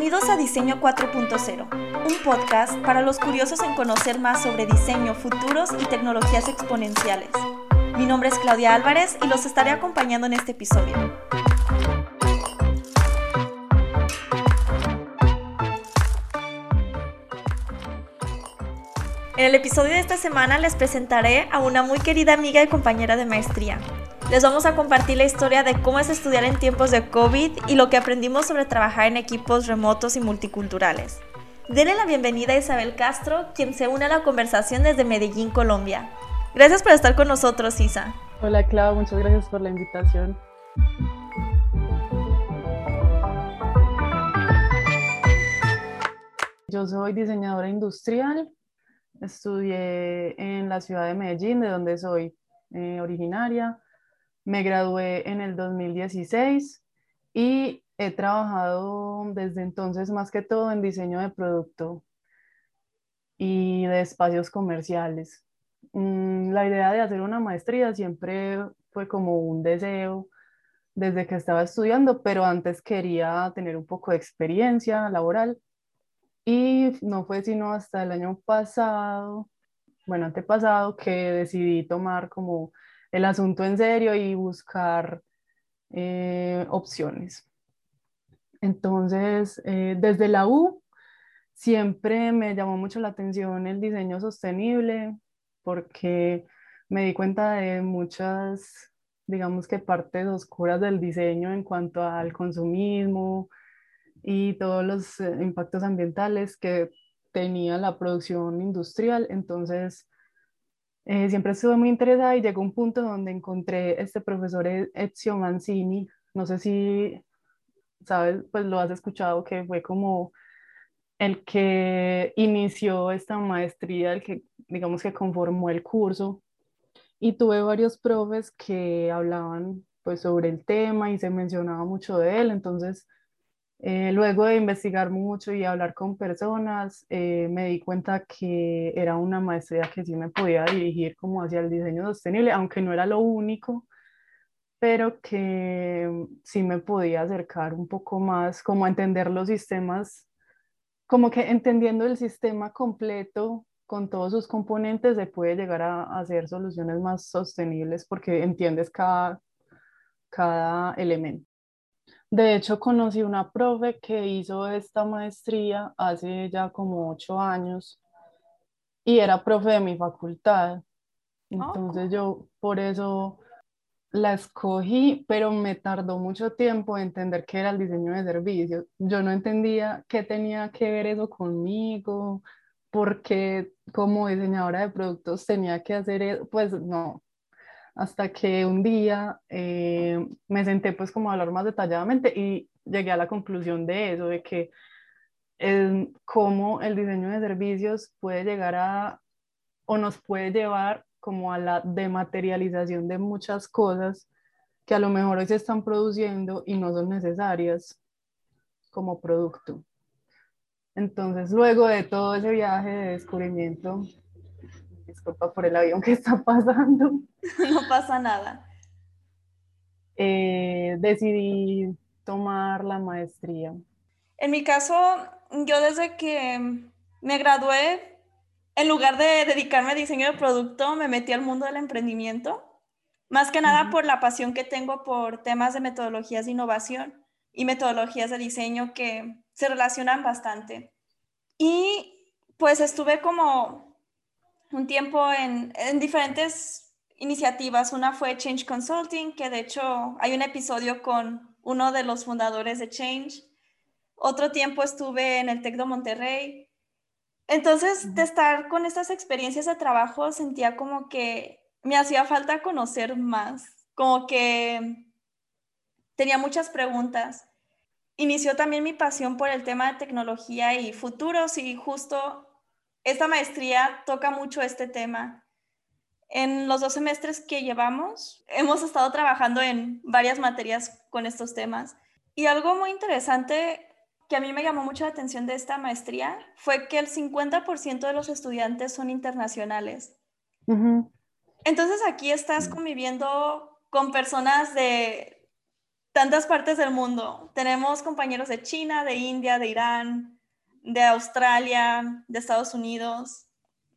Bienvenidos a Diseño 4.0, un podcast para los curiosos en conocer más sobre diseño, futuros y tecnologías exponenciales. Mi nombre es Claudia Álvarez y los estaré acompañando en este episodio. En el episodio de esta semana les presentaré a una muy querida amiga y compañera de maestría, les vamos a compartir la historia de cómo es estudiar en tiempos de COVID y lo que aprendimos sobre trabajar en equipos remotos y multiculturales. Denle la bienvenida a Isabel Castro, quien se une a la conversación desde Medellín, Colombia. Gracias por estar con nosotros, Isa. Hola, Clau, muchas gracias por la invitación. Yo soy diseñadora industrial, estudié en la ciudad de Medellín, de donde soy eh, originaria. Me gradué en el 2016 y he trabajado desde entonces más que todo en diseño de producto y de espacios comerciales. Mm, la idea de hacer una maestría siempre fue como un deseo desde que estaba estudiando, pero antes quería tener un poco de experiencia laboral y no fue sino hasta el año pasado, bueno, antepasado, que decidí tomar como el asunto en serio y buscar eh, opciones. Entonces, eh, desde la U siempre me llamó mucho la atención el diseño sostenible porque me di cuenta de muchas, digamos que partes oscuras del diseño en cuanto al consumismo y todos los eh, impactos ambientales que tenía la producción industrial. Entonces, eh, siempre estuve muy interesada y llegó un punto donde encontré este profesor e-, Ezio Mancini, no sé si sabes, pues lo has escuchado, que fue como el que inició esta maestría, el que digamos que conformó el curso. Y tuve varios profes que hablaban pues sobre el tema y se mencionaba mucho de él, entonces eh, luego de investigar mucho y hablar con personas, eh, me di cuenta que era una maestría que sí me podía dirigir como hacia el diseño sostenible, aunque no era lo único, pero que mm, sí me podía acercar un poco más, como a entender los sistemas, como que entendiendo el sistema completo con todos sus componentes se puede llegar a, hacer soluciones más sostenibles porque entiendes cada, cada elemento. De hecho, conocí una profe que hizo esta maestría hace ya como ocho años y era profe de mi facultad. Ah, Entonces yo por eso la escogí, pero me tardó mucho tiempo en entender qué era el diseño de servicios. Yo no entendía qué tenía que ver eso conmigo, porque como diseñadora de productos tenía que hacer eso. Pues no, hasta que un día eh, me senté pues como a hablar más detalladamente y llegué a la conclusión de eso, de que eh, cómo el diseño de servicios puede llegar a o nos puede llevar como a la dematerialización de muchas cosas que a lo mejor hoy se están produciendo y no son necesarias como producto. Entonces, luego de todo ese viaje de descubrimiento, disculpa por el avión que está pasando. No pasa nada. Eh, decidí tomar la maestría. En mi caso, yo desde que me gradué, en lugar de dedicarme a diseño de producto, me metí al mundo del emprendimiento. Más que nada por la pasión que tengo por temas de metodologías de innovación y metodologías de diseño que se relacionan bastante. Y pues estuve como un tiempo en, diferentes iniciativas. Una fue Change Consulting, que de hecho hay un episodio con uno de los fundadores de Change. Otro tiempo estuve en el TEC de Monterrey. Entonces, de estar con estas experiencias de trabajo, sentía como que me hacía falta conocer más, como que tenía muchas preguntas. Inició también mi pasión por el tema de tecnología y futuros y justo esta maestría toca mucho este tema. En los dos semestres que llevamos, hemos estado trabajando en varias materias con estos temas. Y algo muy interesante que a mí me llamó mucho la atención de esta maestría fue que el 50% de los estudiantes son internacionales. Entonces aquí estás conviviendo con personas de tantas partes del mundo. Tenemos compañeros de China, de India, de Irán, de Australia, de Estados Unidos,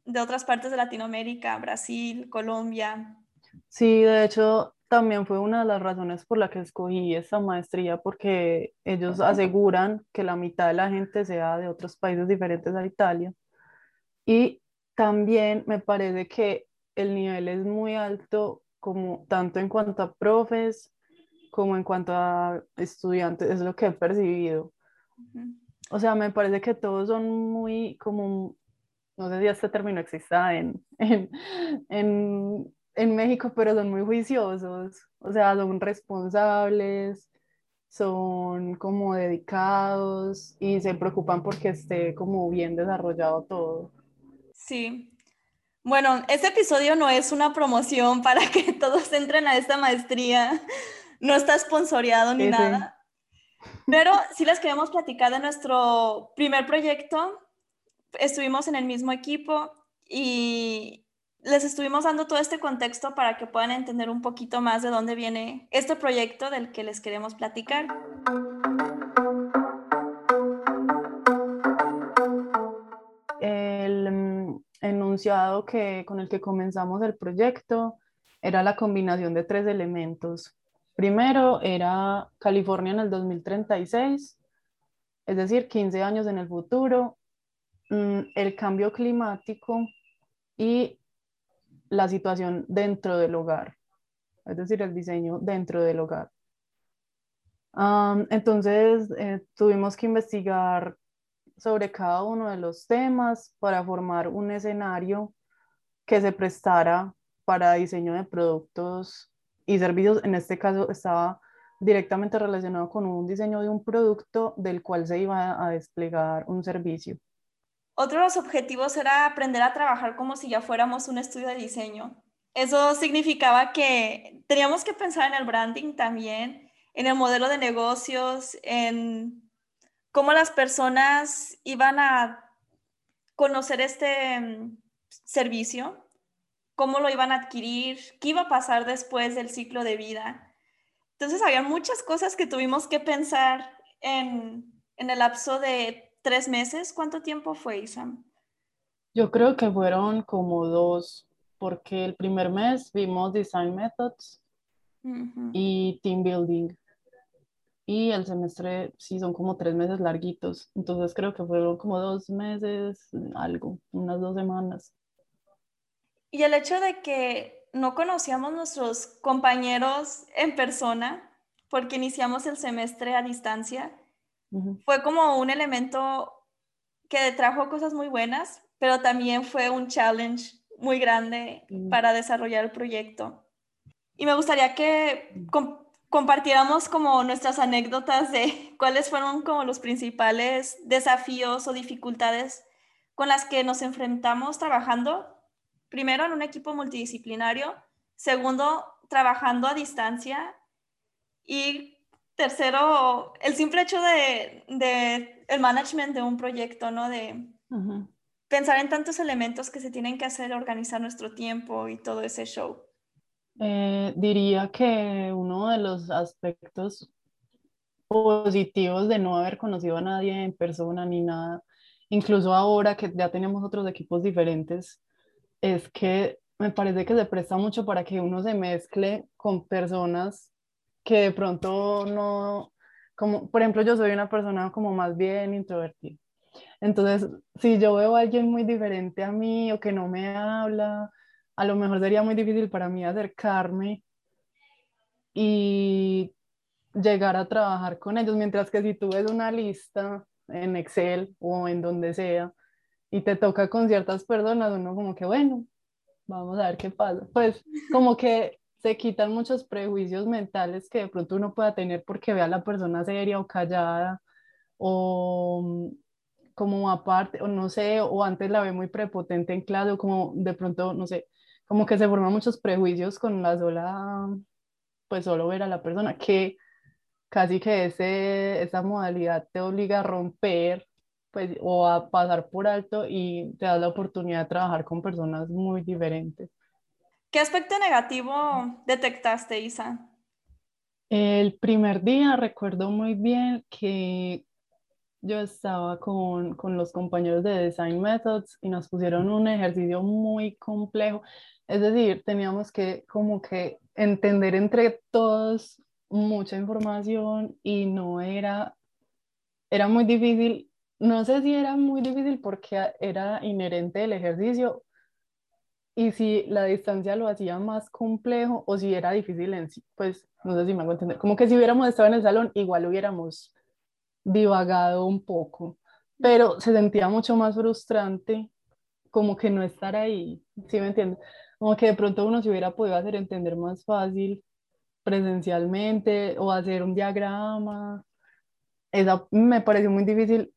de otras partes de Latinoamérica, Brasil, Colombia. Sí, de hecho, también fue una de las razones por la que escogí esta maestría, porque ellos aseguran que la mitad de la gente sea de otros países diferentes a Italia. Y también me parece que el nivel es muy alto, como tanto en cuanto a profes como en cuanto a estudiantes, es lo que he percibido. O sea, me parece que todos son muy como no sé si este término exista en, en, en, en México, pero son muy juiciosos, o sea, son responsables, son como dedicados y se preocupan porque esté como bien desarrollado todo. Sí. Bueno, este episodio no es una promoción para que todos entren a esta maestría, no está sponsoreado ni nada, pero sí les queremos platicar de nuestro primer proyecto estuvimos en el mismo equipo y les estuvimos dando todo este contexto para que puedan entender un poquito más de dónde viene este proyecto del que les queremos platicar. El mm, enunciado que, con el que comenzamos el proyecto era la combinación de tres elementos. Primero era California en el 2036, es decir, 15 años en el futuro, Mm, el cambio climático y la situación dentro del hogar, es decir, el diseño dentro del hogar. entonces, eh, tuvimos que investigar sobre cada uno de los temas para formar un escenario que se prestara para diseño de productos y servicios. En este caso estaba directamente relacionado con un diseño de un producto del cual se iba a desplegar un servicio. Otro de los objetivos era aprender a trabajar como si ya fuéramos un estudio de diseño. Eso significaba que teníamos que pensar en el branding también, en el modelo de negocios, en cómo las personas iban a conocer este mm, servicio, cómo lo iban a adquirir, qué iba a pasar después del ciclo de vida. Entonces, había muchas cosas que tuvimos que pensar en, en el lapso de tres meses. ¿Cuánto tiempo fue, Isam? Yo creo que fueron como dos, porque el primer mes vimos Design Methods y Team Building. Y el semestre sí son como tres meses larguitos. Entonces creo que fueron como dos meses, algo, unas dos semanas. Y el hecho de que no conocíamos nuestros compañeros en persona, porque iniciamos el semestre a distancia, fue como un elemento que trajo cosas muy buenas, pero también fue un challenge muy grande mm. para desarrollar el proyecto. Y me gustaría que mm. compartiéramos como nuestras anécdotas de cuáles fueron como los principales desafíos o dificultades con las que nos enfrentamos trabajando, primero en un equipo multidisciplinario, segundo, trabajando a distancia y tercero, el simple hecho de, de, el management de un proyecto, ¿no? De pensar en tantos elementos que se tienen que hacer, organizar nuestro tiempo y todo ese show. Eh, diría que uno de los aspectos positivos de no haber conocido a nadie en persona ni nada, incluso ahora que ya tenemos otros equipos diferentes, es que me parece que se presta mucho para que uno se mezcle con personas que de pronto no, como por ejemplo yo soy una persona como más bien introvertida. Entonces, si yo veo a alguien muy diferente a mí o que no me habla, a lo mejor sería muy difícil para mí acercarme y llegar a trabajar con ellos, mientras que si tú ves una lista en Excel o en donde sea y te toca con ciertas personas, uno como que, bueno, vamos a ver qué pasa. Pues como que se quitan muchos prejuicios mentales que de pronto uno pueda tener porque ve a la persona seria o callada o mm, como aparte, o no sé, o antes la ve muy prepotente en clase o como de pronto, no sé, como que se forman muchos prejuicios con la sola, pues solo ver a la persona, que casi que ese, esa modalidad te obliga a romper pues, o a pasar por alto y te da la oportunidad de trabajar con personas muy diferentes. ¿Qué aspecto negativo detectaste, Isa? El primer día recuerdo muy bien que yo estaba con, con, los compañeros de Design Methods y nos pusieron un ejercicio muy complejo. Es decir, teníamos que como que entender entre todos mucha información y no era, era muy difícil. No sé si era muy difícil porque era inherente el ejercicio y si la distancia lo hacía más complejo o si era difícil en sí, pues no sé si me hago entender. Como que si hubiéramos estado en el salón, igual hubiéramos divagado un poco, pero se sentía mucho más frustrante como que no estar ahí, ¿sí me entiendes? Como que de pronto uno se hubiera podido hacer entender más fácil presencialmente o hacer un diagrama. Esa me pareció muy difícil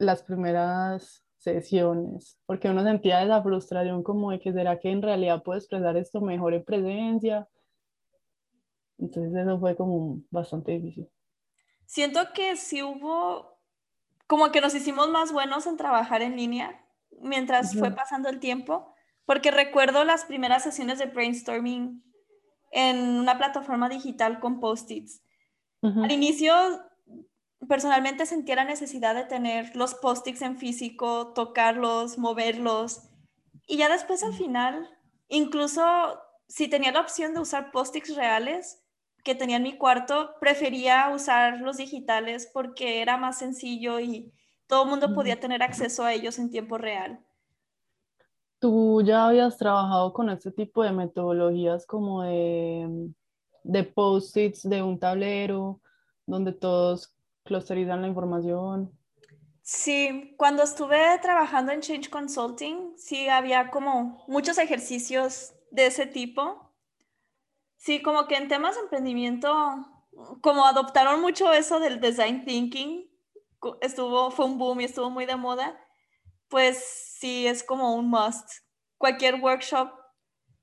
las primeras sesiones, porque uno sentía esa frustración como de que será que en realidad puedo expresar esto mejor en presencia. Entonces eso fue como bastante difícil. Siento que sí hubo, como que nos hicimos más buenos en trabajar en línea mientras fue pasando el tiempo, porque recuerdo las primeras sesiones de brainstorming en una plataforma digital con post-its. Al inicio, personalmente sentía la necesidad de tener los post-its en físico, tocarlos, moverlos. Y ya después al final, incluso si tenía la opción de usar post-its reales, que tenía en mi cuarto, prefería usar los digitales porque era más sencillo y todo el mundo podía tener acceso a ellos en tiempo real. ¿Tú ya habías trabajado con este tipo de metodologías como de, de post-its, de un tablero, donde todos clusterizan la información? Sí, cuando estuve trabajando en Change Consulting, sí había como muchos ejercicios de ese tipo Sí, como que en temas de emprendimiento, como adoptaron mucho eso del design thinking, estuvo, fue un boom y estuvo muy de moda, pues sí, es como un must. Cualquier workshop.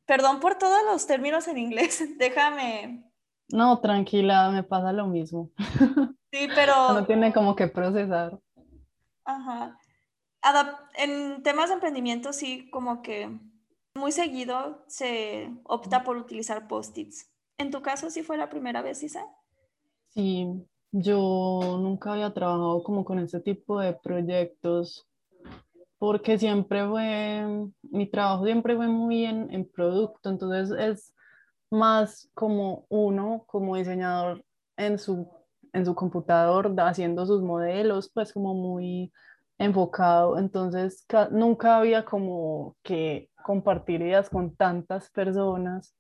Perdón por todos los términos en inglés, déjame. No, tranquila, me pasa lo mismo. Sí, pero... No tiene como que procesar. Ajá. en temas de emprendimiento sí, como que muy seguido se opta por utilizar post-its. ¿En tu caso sí fue la primera vez, Isa? Sí, yo nunca había trabajado como con este tipo de proyectos porque siempre fue, mi trabajo siempre fue muy en, en producto, entonces es más como uno, como diseñador en su, en su computador, haciendo sus modelos, pues como muy enfocado, entonces nunca había como que compartir ideas con tantas personas.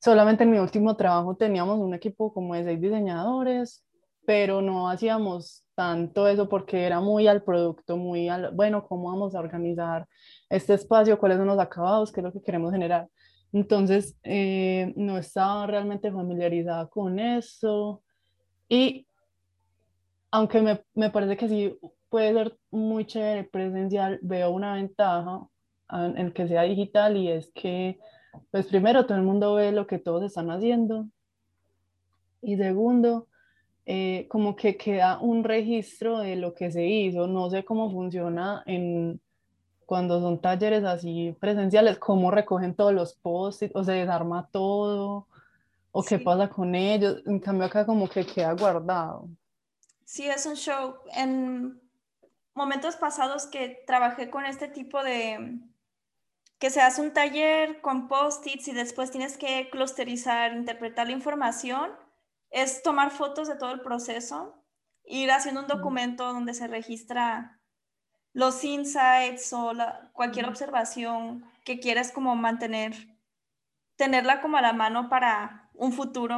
Solamente en mi último trabajo teníamos un equipo como de seis diseñadores, pero no hacíamos tanto eso porque era muy al producto, muy al, bueno, cómo vamos a organizar este espacio, cuáles son los acabados, qué es lo que queremos generar. Entonces, eh, no estaba realmente familiarizada con eso. Y aunque me, me parece que sí puede ser muy chévere presencial, veo una ventaja en el que sea digital y es que, pues primero, todo el mundo ve lo que todos están haciendo y segundo, eh, como que queda un registro de lo que se hizo. No sé cómo funciona en cuando son talleres así presenciales, cómo recogen todos los posts o se desarma todo o qué pasa con ellos. En cambio acá como que queda guardado. Sí, es un show. En momentos pasados que trabajé con este tipo de, que se hace un taller con post-its y después tienes que clusterizar, interpretar la información, es tomar fotos de todo el proceso, ir haciendo un documento donde se registra los insights o cualquier observación que quieras como mantener, tenerla como a la mano para un futuro.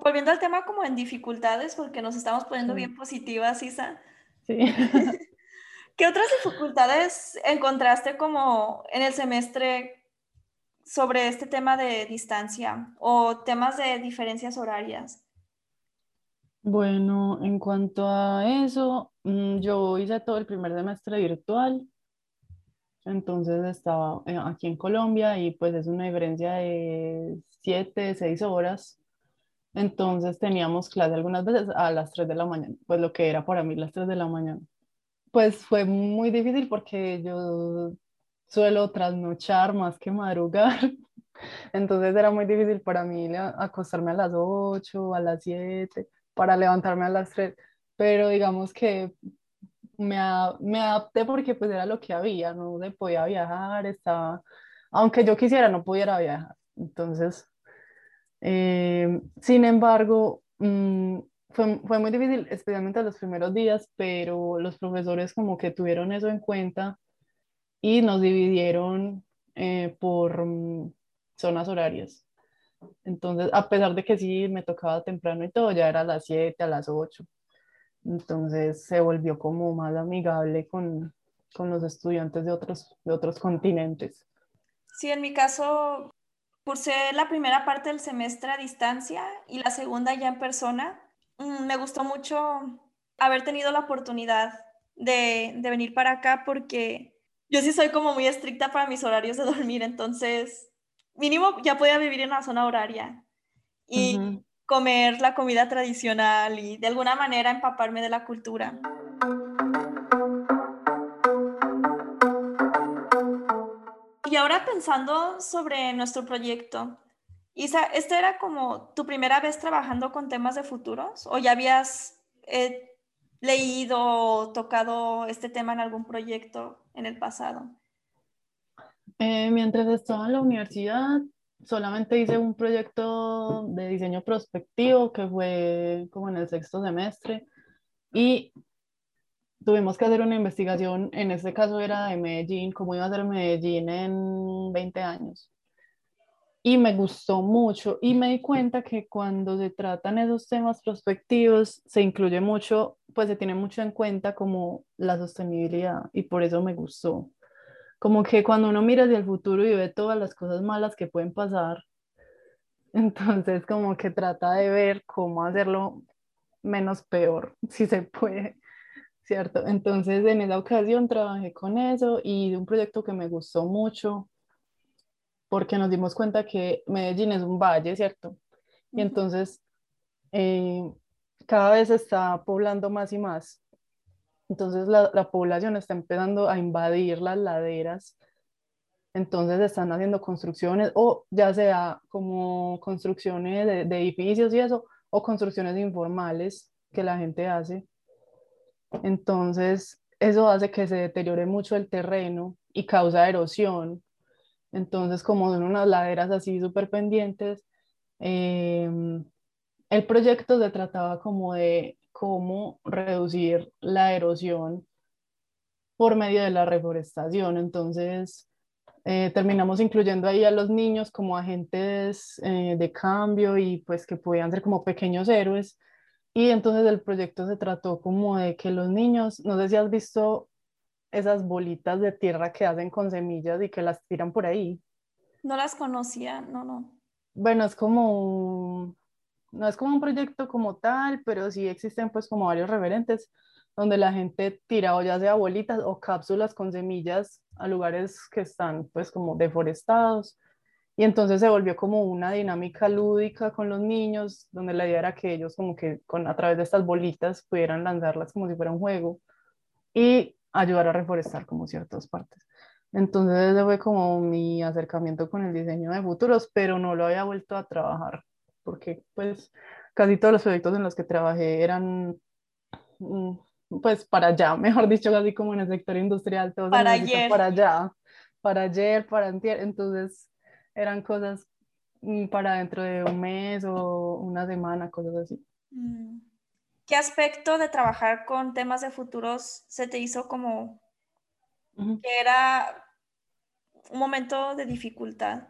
volviendo al tema como en dificultades, porque nos estamos poniendo bien positivas, Isa. Sí. ¿Qué otras dificultades encontraste como en el semestre sobre este tema de distancia o temas de diferencias horarias? Bueno, en cuanto a eso, mm, yo hice todo el primer semestre virtual, entonces estaba eh, aquí en Colombia y pues es una diferencia de 7, 6 horas entonces teníamos clase algunas veces a las 3 de la mañana, pues lo que era para mí las 3 de la mañana. Pues fue muy difícil porque yo suelo trasnochar más que madrugar. Entonces era muy difícil para mí acostarme a las 8, a las 7, para levantarme a las 3. Pero digamos que me, me adapté porque pues era lo que había, no se podía viajar, estaba, aunque yo quisiera, no pudiera viajar. Entonces, eh, sin embargo, mm, fue, fue, muy difícil, especialmente los primeros días, pero los profesores como que tuvieron eso en cuenta y nos dividieron eh, por mm, zonas horarias. Entonces, a pesar de que sí me tocaba temprano y todo, ya era a las 7, a las 8. Entonces se volvió como más amigable con, con los estudiantes de otros, de otros continentes. Sí, en mi caso cursé la primera parte del semestre a distancia y la segunda ya en persona. Mm, me gustó mucho haber tenido la oportunidad de, de venir para acá porque yo sí soy como muy estricta para mis horarios de dormir, entonces mínimo ya podía vivir en una zona horaria y comer la comida tradicional y de alguna manera empaparme de la cultura. Y ahora pensando sobre nuestro proyecto, Isa, ¿esta era como tu primera vez trabajando con temas de futuros o ya habías eh, leído o tocado este tema en algún proyecto en el pasado? Eh, mientras estaba en la universidad, solamente hice un proyecto de diseño prospectivo que fue como en el sexto semestre y tuvimos que hacer una investigación, en este caso era de Medellín, cómo iba a ser Medellín en 20 años. Y me gustó mucho y me di cuenta que cuando se tratan esos temas prospectivos se incluye mucho, pues se tiene mucho en cuenta como la sostenibilidad y por eso me gustó como que cuando uno mira hacia el futuro y ve todas las cosas malas que pueden pasar, entonces como que trata de ver cómo hacerlo menos peor, si se puede, ¿cierto? Entonces en esa ocasión trabajé con eso y de un proyecto que me gustó mucho, porque nos dimos cuenta que Medellín es un valle, ¿cierto? Y entonces eh, cada vez se está poblando más y más. Entonces la, la, población está empezando a invadir las laderas. Entonces están haciendo construcciones, o ya sea como construcciones de, edificios y eso, o construcciones informales que la gente hace. Entonces eso hace que se deteriore mucho el terreno y causa erosión. Entonces, como son unas laderas así súper pendientes, eh, el proyecto se trataba como de cómo reducir la erosión por medio de la reforestación. Entonces, eh, terminamos incluyendo ahí a los niños como agentes eh, de cambio y pues que podían ser como pequeños héroes. Y entonces el proyecto se trató como de que los niños, no sé si has visto esas bolitas de tierra que hacen con semillas y que las tiran por ahí. No las conocía, no, no. Bueno, es como no es como un proyecto como tal, pero sí existen pues como varios referentes donde la gente tira o ya sea bolitas o cápsulas con semillas a lugares que están pues como deforestados. Y entonces se volvió como una dinámica lúdica con los niños, donde la idea era que ellos como que con, a través de estas bolitas pudieran lanzarlas como si fuera un juego y ayudar a reforestar como ciertas partes. Entonces ese fue como mi acercamiento con el diseño de futuros, pero no lo había vuelto a trabajar porque pues casi todos los proyectos en los que trabajé eran mm, pues para allá, mejor dicho, casi como en el sector industrial, todos para ayer. para allá, para ayer, para antier, entonces eran cosas mm, para dentro de un mes o una semana, cosas así. Mm. ¿Qué aspecto de trabajar con temas de futuros se te hizo como que era un momento de dificultad?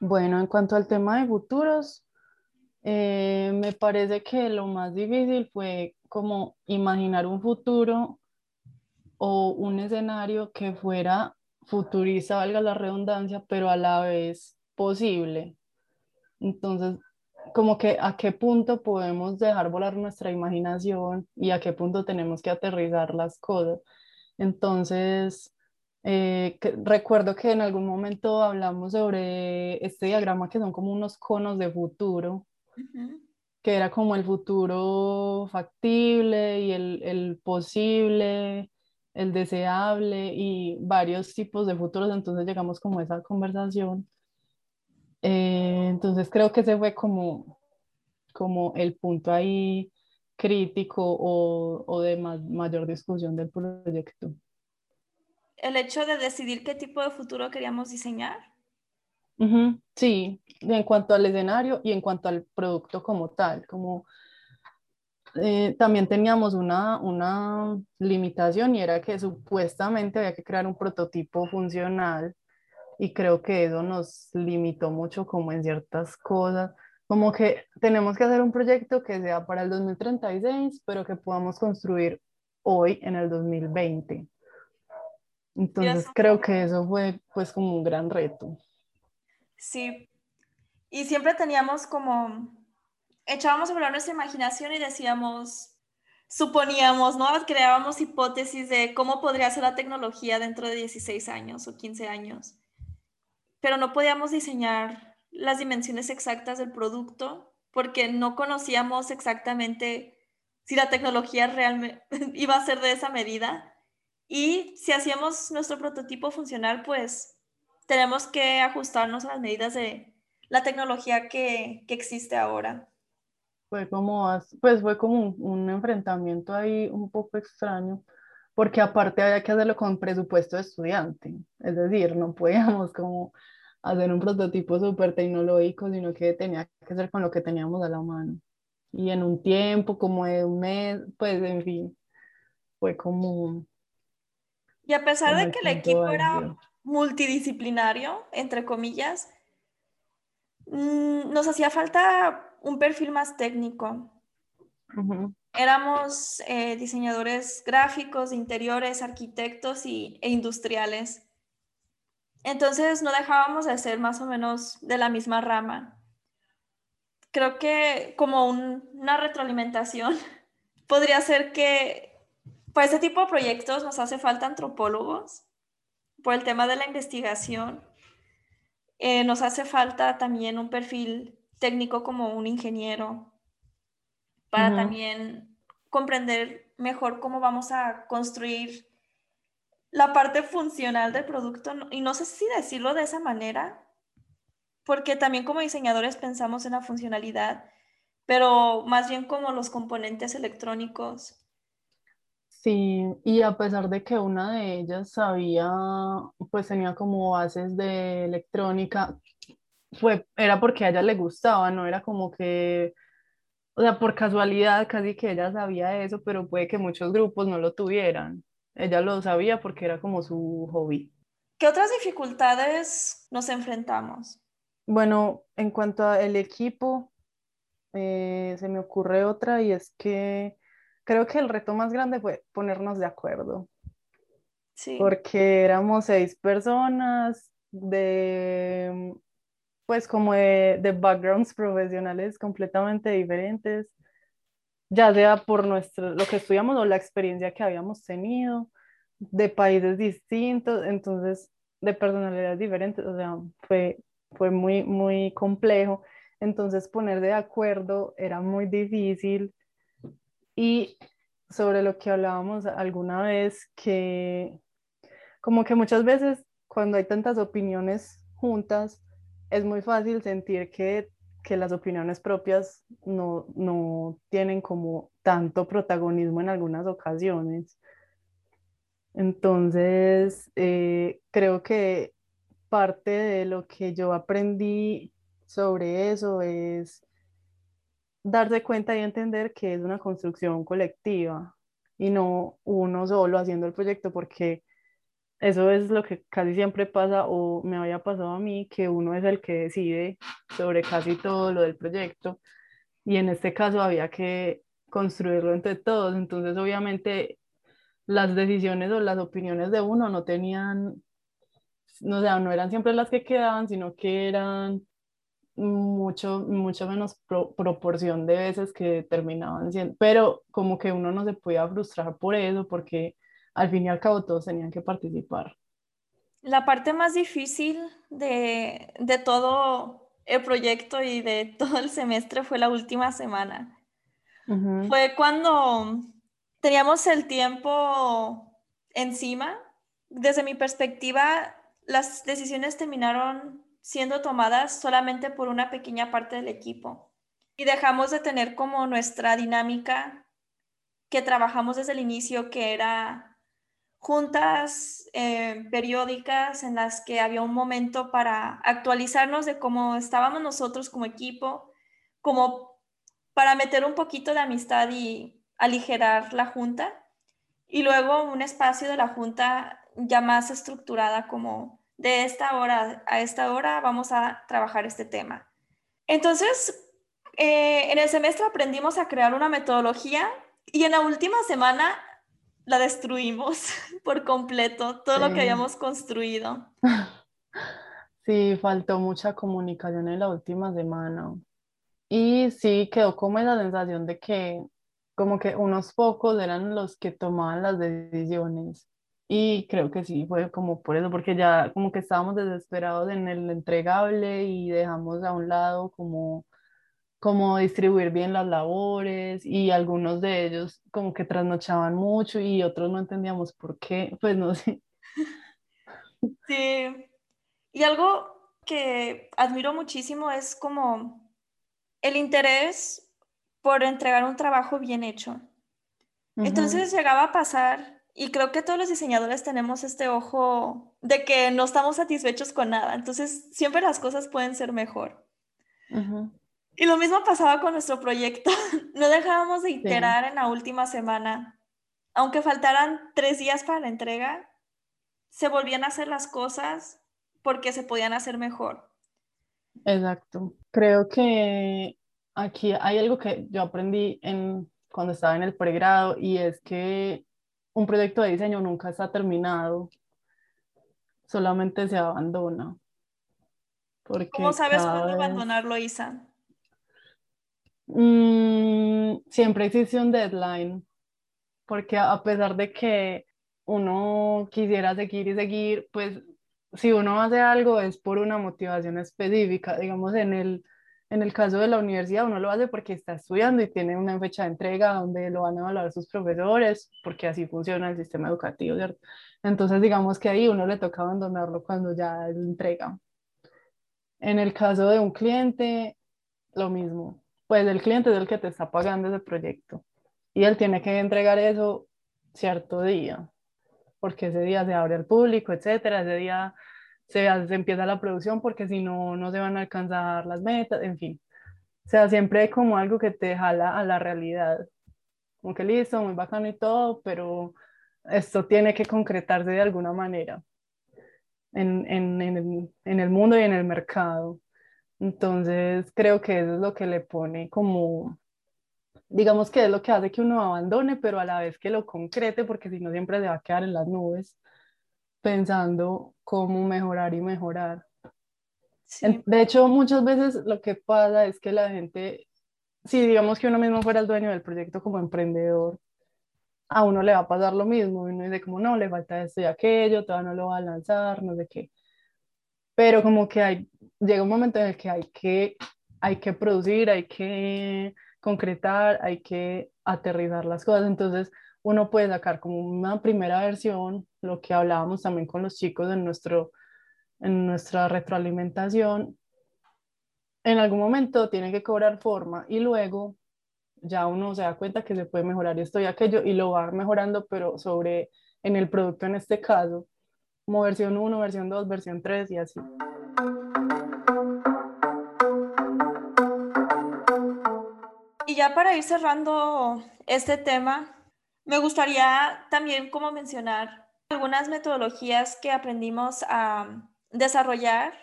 Bueno, en cuanto al tema de futuros, eh, me parece que lo más difícil fue como imaginar un futuro o un escenario que fuera futurista, valga la redundancia, pero a la vez posible. Entonces, como que a qué punto podemos dejar volar nuestra imaginación y a qué punto tenemos que aterrizar las cosas. Entonces, eh, recuerdo que en algún momento hablamos sobre este diagrama que son como unos conos de futuro, que era como el futuro factible y el, el posible, el deseable y varios tipos de futuros, entonces llegamos como a esa conversación. Eh, entonces creo que ese fue como, como el punto ahí crítico o, o de mayor discusión del proyecto. El hecho de decidir qué tipo de futuro queríamos diseñar. Sí, en cuanto al escenario y en cuanto al producto como tal, como eh, también teníamos una, una limitación y era que supuestamente había que crear un prototipo funcional y creo que eso nos limitó mucho como en ciertas cosas, como que tenemos que hacer un proyecto que sea para el 2036, pero que podamos construir hoy en el 2020. Entonces creo que eso fue pues como un gran reto. Sí, y siempre teníamos como echábamos a volar nuestra imaginación y decíamos, suponíamos, ¿no? Creábamos hipótesis de cómo podría ser la tecnología dentro de 16 años o 15 años. Pero no podíamos diseñar las dimensiones exactas del producto porque no conocíamos exactamente si la tecnología realmente iba a ser de esa medida. Y si hacíamos nuestro prototipo funcional, pues tenemos que ajustarnos a las medidas de la tecnología que, que existe ahora fue como, pues fue como un, enfrentamiento ahí un poco extraño, porque aparte había que hacerlo con presupuesto de estudiante, es decir, no podíamos como hacer un prototipo súper tecnológico, sino que tenía que ser con lo que teníamos a la mano. Y en un tiempo como de un mes, pues en fin, fue como... Y a pesar de que el equipo era multidisciplinario, entre comillas, mm, nos hacía falta un perfil más técnico. Éramos eh, diseñadores gráficos, interiores, arquitectos y, e industriales. Entonces no dejábamos de ser más o menos de la misma rama. Creo que como una retroalimentación podría ser que para este tipo de proyectos nos hace falta antropólogos por el tema de la investigación. Eh, nos hace falta también un perfil técnico como un ingeniero para también comprender mejor cómo vamos a construir la parte funcional del producto. Y no sé si decirlo de esa manera, porque también como diseñadores pensamos en la funcionalidad, pero más bien como los componentes electrónicos. Sí, y a pesar de que una de ellas sabía, pues tenía como bases de electrónica, fue, era porque a ella le gustaba, no era como que, o sea, por casualidad casi que ella sabía eso, pero puede que muchos grupos no lo tuvieran. Ella lo sabía porque era como su hobby. ¿Qué otras dificultades nos enfrentamos? Bueno, en cuanto al equipo, eh, se me ocurre otra y es que creo que el reto más grande fue ponernos de acuerdo. Sí. Porque éramos seis personas de pues como de, de backgrounds profesionales completamente diferentes, ya sea por nuestro, lo que estudiamos o la experiencia que habíamos tenido, de países distintos, entonces de personalidades diferentes, o sea, fue, fue muy, muy complejo. Entonces poner de acuerdo era muy difícil. Y sobre lo que hablábamos alguna vez, que como que muchas veces cuando hay tantas opiniones juntas, es muy fácil sentir que, que las opiniones propias no, no, tienen como tanto protagonismo en algunas ocasiones. Entonces, eh, creo que parte de lo que yo aprendí sobre eso es darse cuenta y entender que es una construcción colectiva y no uno solo haciendo el proyecto porque eso es lo que casi siempre pasa o me había pasado a mí, que uno es el que decide sobre casi todo lo del proyecto. Y en este caso había que construirlo entre todos, entonces obviamente las decisiones o las opiniones de uno no tenían, no, sea, no eran siempre las que quedaban, sino que eran mucho, mucho menos proporción de veces que terminaban siendo, pero como que uno no se podía frustrar por eso porque al fin y al cabo todos tenían que participar. La parte más difícil de, de todo el proyecto y de todo el semestre fue la última semana. Fue cuando teníamos el tiempo encima. Desde mi perspectiva, las decisiones terminaron siendo tomadas solamente por una pequeña parte del equipo y dejamos de tener como nuestra dinámica que trabajamos desde el inicio, que era juntas eh, periódicas en las que había un momento para actualizarnos de cómo estábamos nosotros como equipo, como para meter un poquito de amistad y aligerar la junta. Y luego un espacio de la junta ya más estructurada como de esta hora a esta hora vamos a trabajar este tema. Entonces, eh, en el semestre aprendimos a crear una metodología y en la última semana la destruimos por completo, todo lo que habíamos construido. Sí, faltó mucha comunicación en la última semana. Y sí, quedó como esa sensación de que como que unos pocos eran los que tomaban las decisiones. Y creo que sí, fue como por eso, porque ya como que estábamos desesperados en el entregable y dejamos a un lado como como distribuir bien las labores y algunos de ellos como que trasnochaban mucho y otros no entendíamos por qué, pues no sé. Sí, y algo que admiro muchísimo es como el interés por entregar un trabajo bien hecho. Entonces llegaba a pasar, y creo que todos los diseñadores tenemos este ojo de que no estamos satisfechos con nada, entonces siempre las cosas pueden ser mejor. Y lo mismo pasaba con nuestro proyecto. No dejábamos de iterar en la última semana. Aunque faltaran tres días para la entrega, se volvían a hacer las cosas porque se podían hacer mejor. Exacto. Creo que aquí hay algo que yo aprendí en, cuando estaba en el pregrado y es que un proyecto de diseño nunca está terminado, solamente se abandona. ¿Cómo sabes cuándo abandonarlo, Isa? Mm, siempre existe un deadline, porque a pesar de que uno quisiera seguir y seguir, pues si uno hace algo es por una motivación específica. Digamos, en el, en el caso de la universidad, uno lo hace porque está estudiando y tiene una fecha de entrega donde lo van a evaluar sus profesores, porque así funciona el sistema educativo. Entonces, digamos que ahí uno le toca abandonarlo cuando ya es entrega. En el caso de un cliente, lo mismo pues el cliente es el que te está pagando ese proyecto y él tiene que entregar eso cierto día, porque ese día se abre al público, etcétera, ese día se, se empieza la producción porque si no, no se van a alcanzar las metas, en fin. O sea, siempre como algo que te jala a la realidad. Como que listo, muy bacano y todo, pero esto tiene que concretarse de alguna manera en, en, en, el, en el mundo y en el mercado. Entonces, creo que eso es lo que le pone como, digamos que es lo que hace que uno abandone, pero a la vez que lo concrete, porque si no siempre se va a quedar en las nubes pensando cómo mejorar y mejorar. De hecho, muchas veces lo que pasa es que la gente, si digamos que uno mismo fuera el dueño del proyecto como emprendedor, a uno le va a pasar lo mismo, uno dice como no, le falta esto y aquello, todavía no lo va a lanzar, no sé qué. Pero como que hay llega un momento en el que hay que, hay que producir, hay que concretar, hay que aterrizar las cosas. Entonces, uno puede sacar como una primera versión, lo que hablábamos también con los chicos en, nuestro, en nuestra retroalimentación. En algún momento tiene que cobrar forma y luego ya uno se da cuenta que se puede mejorar esto y aquello y lo va mejorando, pero sobre en el producto en este caso, como versión 1, versión 2, versión 3 y así. Y ya para ir cerrando este tema, me gustaría también como mencionar algunas metodologías que aprendimos a desarrollar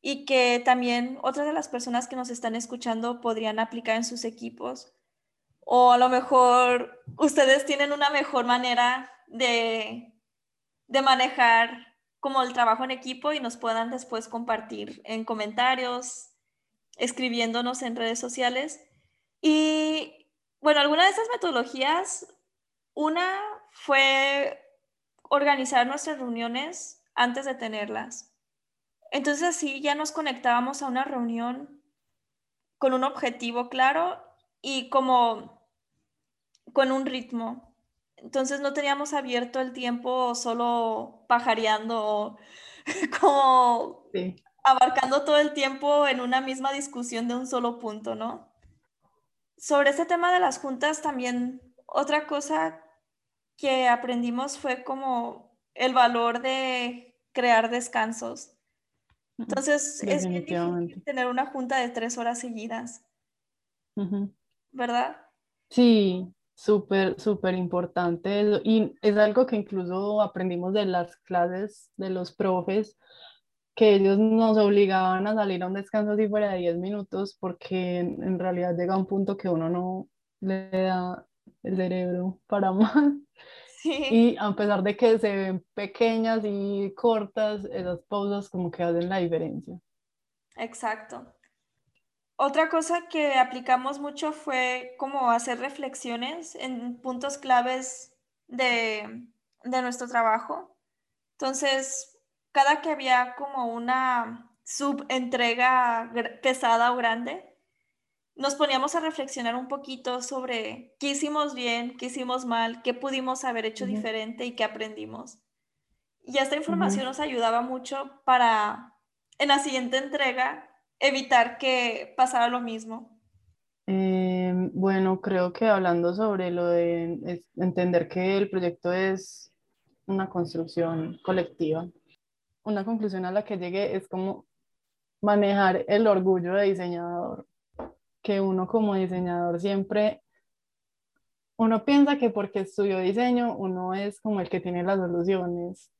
y que también otras de las personas que nos están escuchando podrían aplicar en sus equipos. O a lo mejor ustedes tienen una mejor manera de, de manejar como el trabajo en equipo y nos puedan después compartir en comentarios, escribiéndonos en redes sociales. Y bueno, alguna de esas metodologías, una fue organizar nuestras reuniones antes de tenerlas. Entonces así ya nos conectábamos a una reunión con un objetivo claro y como con un ritmo. entonces no teníamos abierto el tiempo solo pajareando, como abarcando todo el tiempo en una misma discusión de un solo punto, ¿no? Sobre este tema de las juntas también, otra cosa que aprendimos fue como el valor de crear descansos. Entonces es difícil tener una junta de tres horas seguidas, ¿verdad? Sí, Súper, súper importante. Y es algo que incluso aprendimos de las clases de los profes, que ellos nos obligaban a salir a un descanso si fuera de 10 minutos, porque en, realidad llega un punto que uno no le da el cerebro para más. Y a pesar de que se ven pequeñas y cortas, esas pausas como que hacen la diferencia. Exacto. Otra cosa que aplicamos mucho fue como hacer reflexiones en puntos claves de, nuestro trabajo. Entonces, cada que había como una subentrega pesada o grande, nos poníamos a reflexionar un poquito sobre qué hicimos bien, qué hicimos mal, qué pudimos haber hecho diferente y qué aprendimos. Y esta información nos ayudaba mucho para en la siguiente entrega evitar que pasara lo mismo? Em, bueno, creo que hablando sobre lo de entender que el proyecto es una construcción colectiva, una conclusión a la que llegué es como manejar el orgullo de diseñador, que uno como diseñador siempre, uno piensa que porque estudió diseño, uno es como el que tiene las soluciones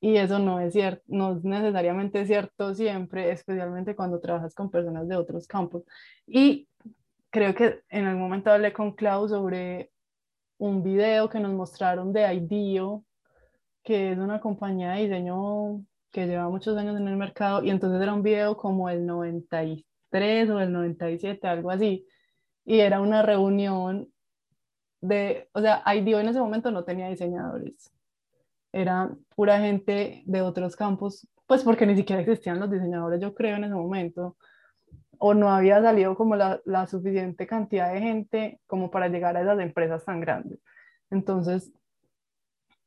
y eso no es cierto, no es necesariamente cierto siempre, especialmente cuando trabajas con personas de otros campos. Y creo que en algún momento hablé con Clau sobre un video que nos mostraron de IDEO, que es una compañía de diseño que lleva muchos años en el mercado, y entonces era un video como el 93 o el 97, algo así, y era una reunión de, o sea, IDEO en ese momento no tenía diseñadores, era pura gente de otros campos, pues porque ni siquiera existían los diseñadores, yo creo, en ese momento, o no había salido como la, la suficiente cantidad de gente como para llegar a esas empresas tan grandes. Entonces,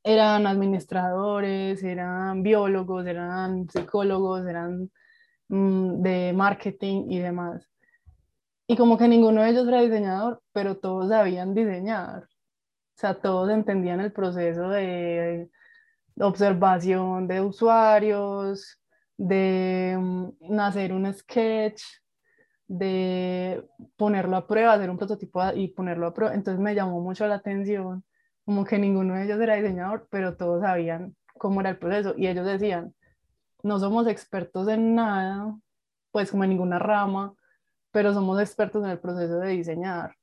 eran administradores, eran biólogos, eran psicólogos, eran de marketing y demás. Y como que ninguno de ellos era diseñador, pero todos sabían diseñar. O sea, todos entendían el proceso de observación de usuarios, de mm, hacer un sketch, de ponerlo a prueba, hacer un prototipo y ponerlo a prueba. Entonces me llamó mucho la atención, como que ninguno de ellos era diseñador, pero todos sabían cómo era el proceso y ellos decían, no somos expertos en nada, pues como en ninguna rama, pero somos expertos en el proceso de diseñar.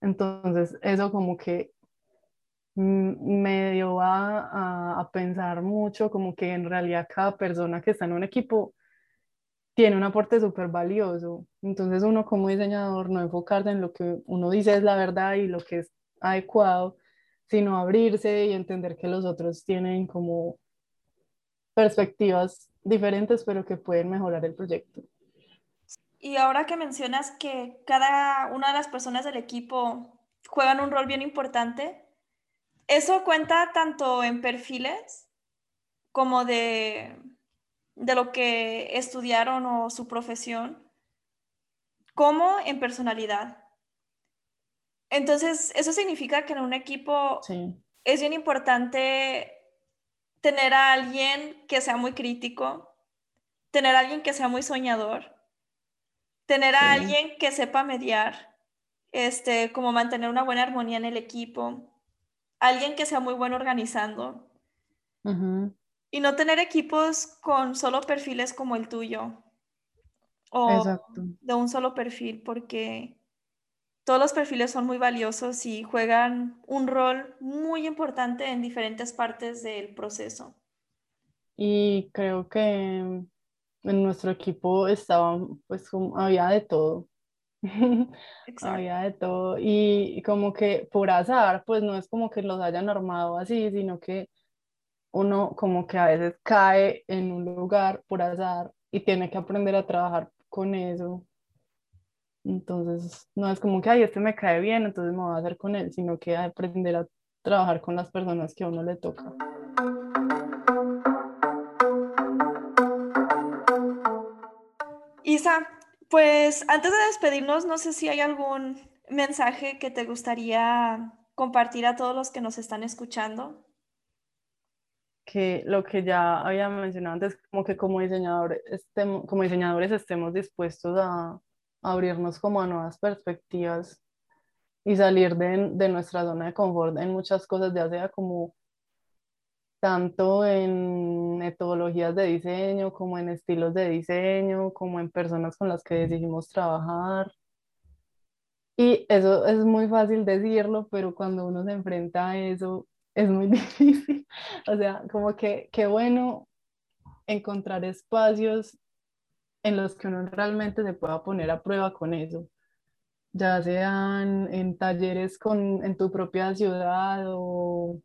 Entonces, eso como que me dio a, a, pensar mucho como que en realidad cada persona que está en un equipo tiene un aporte súper valioso. Entonces uno como diseñador no enfocarse en lo que uno dice es la verdad y lo que es adecuado, sino abrirse y entender que los otros tienen como perspectivas diferentes, pero que pueden mejorar el proyecto. Y ahora que mencionas que cada una de las personas del equipo juegan un rol bien importante, eso cuenta tanto en perfiles como de, de lo que estudiaron o su profesión, como en personalidad. Entonces, eso significa que en un equipo es bien importante tener a alguien que sea muy crítico, tener a alguien que sea muy soñador, tener a alguien que sepa mediar, este, como mantener una buena armonía en el equipo, alguien que sea muy bueno organizando. Y no tener equipos con solo perfiles como el tuyo. O de un solo perfil, porque todos los perfiles son muy valiosos y juegan un rol muy importante en diferentes partes del proceso. Y creo que en nuestro equipo estaba, pues había de todo. Había de todo. Y, como que por azar, pues no es como que los hayan armado así, sino que uno como que a veces cae en un lugar por azar y tiene que aprender a trabajar con eso. Entonces, no es como que, ay, este me cae bien, entonces me voy a hacer con él, sino que aprender a trabajar con las personas que a uno le toca. Isa, pues antes de despedirnos, no sé si hay algún mensaje que te gustaría compartir a todos los que nos están escuchando. Que lo que ya había mencionado antes, como que como, diseñador estemos, como diseñadores estemos dispuestos a, abrirnos como a nuevas perspectivas y salir de, de, nuestra zona de confort en muchas cosas, ya sea como tanto en metodologías de diseño, como en estilos de diseño, como en personas con las que decidimos trabajar. Y eso es muy fácil decirlo, pero cuando uno se enfrenta a eso es muy difícil. O sea, como que qué bueno encontrar espacios en los que uno realmente se pueda poner a prueba con eso, ya sean en talleres con, en tu propia ciudad o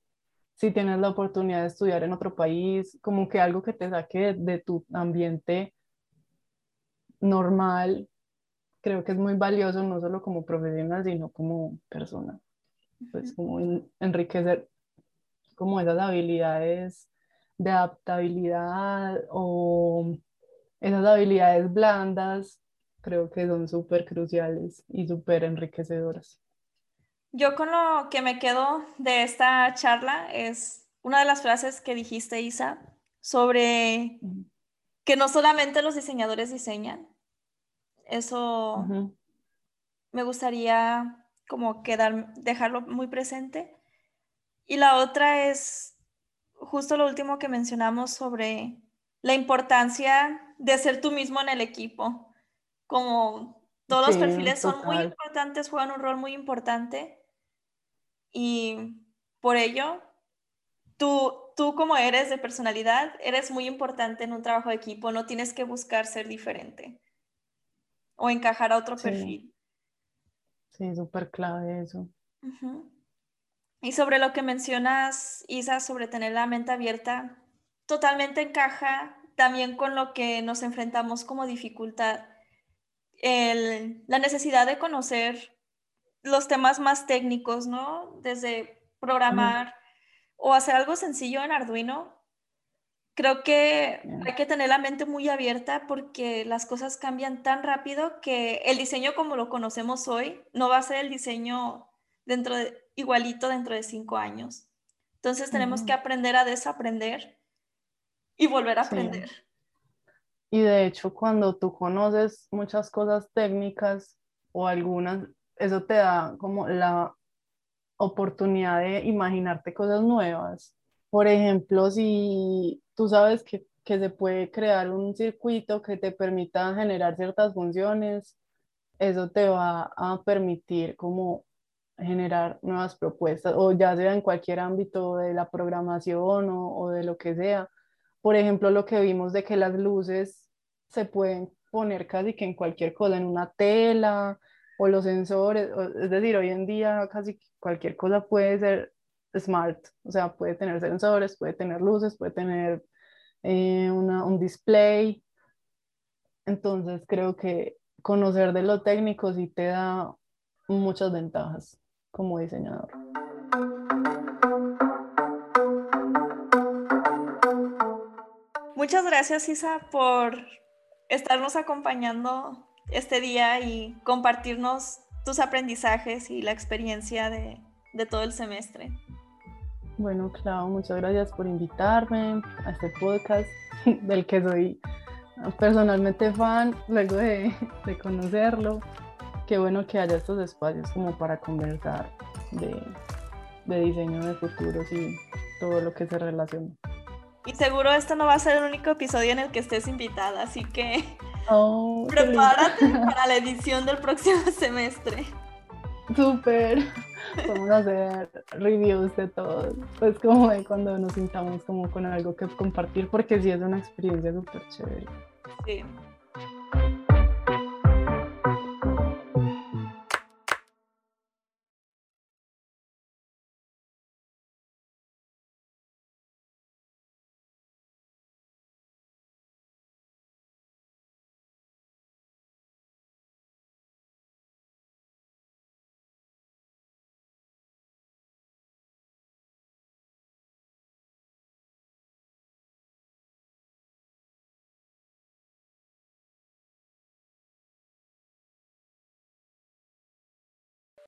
si tienes la oportunidad de estudiar en otro país, como que algo que te saque de, tu ambiente normal, creo que es muy valioso, no solo como profesional, sino como persona. Pues como enriquecer como esas habilidades de adaptabilidad o esas habilidades blandas creo que son súper cruciales y súper enriquecedoras. Yo con lo que me quedo de esta charla es una de las frases que dijiste, Isa, sobre que no solamente los diseñadores diseñan. Eso me gustaría como quedar, dejarlo muy presente. Y la otra es justo lo último que mencionamos sobre la importancia de ser tú mismo en el equipo. Como todos los perfiles son muy importantes, juegan un rol muy importante. Y por ello, tú, tú como eres de personalidad, eres muy importante en un trabajo de equipo. No tienes que buscar ser diferente o encajar a otro perfil. Sí, súper clave eso. Y sobre lo que mencionas, Isa, sobre tener la mente abierta, totalmente encaja también con lo que nos enfrentamos como dificultad, la necesidad de conocer los temas más técnicos, ¿no? Desde programar o hacer algo sencillo en Arduino. Creo que hay que tener la mente muy abierta porque las cosas cambian tan rápido que el diseño como lo conocemos hoy no va a ser el diseño dentro de, igualito dentro de cinco años. Entonces tenemos que aprender a desaprender y volver a aprender. Y de hecho, cuando tú conoces muchas cosas técnicas o algunas, eso te da como la oportunidad de imaginarte cosas nuevas. Por ejemplo, si tú sabes que, que se puede crear un circuito que te permita generar ciertas funciones, eso te va a permitir como generar nuevas propuestas, o ya sea en cualquier ámbito de la programación o, o de lo que sea, por ejemplo, lo que vimos de que las luces se pueden poner casi que en cualquier cosa, en una tela o los sensores, es decir, hoy en día casi cualquier cosa puede ser smart, o sea, puede tener sensores, puede tener luces, puede tener eh, un display. Entonces creo que conocer de lo técnico sí te da muchas ventajas como diseñador. Muchas gracias, Isa, por estarnos acompañando este día y compartirnos tus aprendizajes y la experiencia de, todo el semestre. Bueno, Clau, muchas gracias por invitarme a este podcast del que soy personalmente fan, luego de, conocerlo. Qué bueno que haya estos espacios como para conversar de, de diseño de futuros y todo lo que se relaciona. Y seguro esto no va a ser el único episodio en el que estés invitada, así que oh, prepárate para la edición del próximo semestre. Súper. Vamos a hacer reviews de todo. Pues como de cuando nos sintamos como con algo que compartir, porque sí es una experiencia súper chévere. Sí.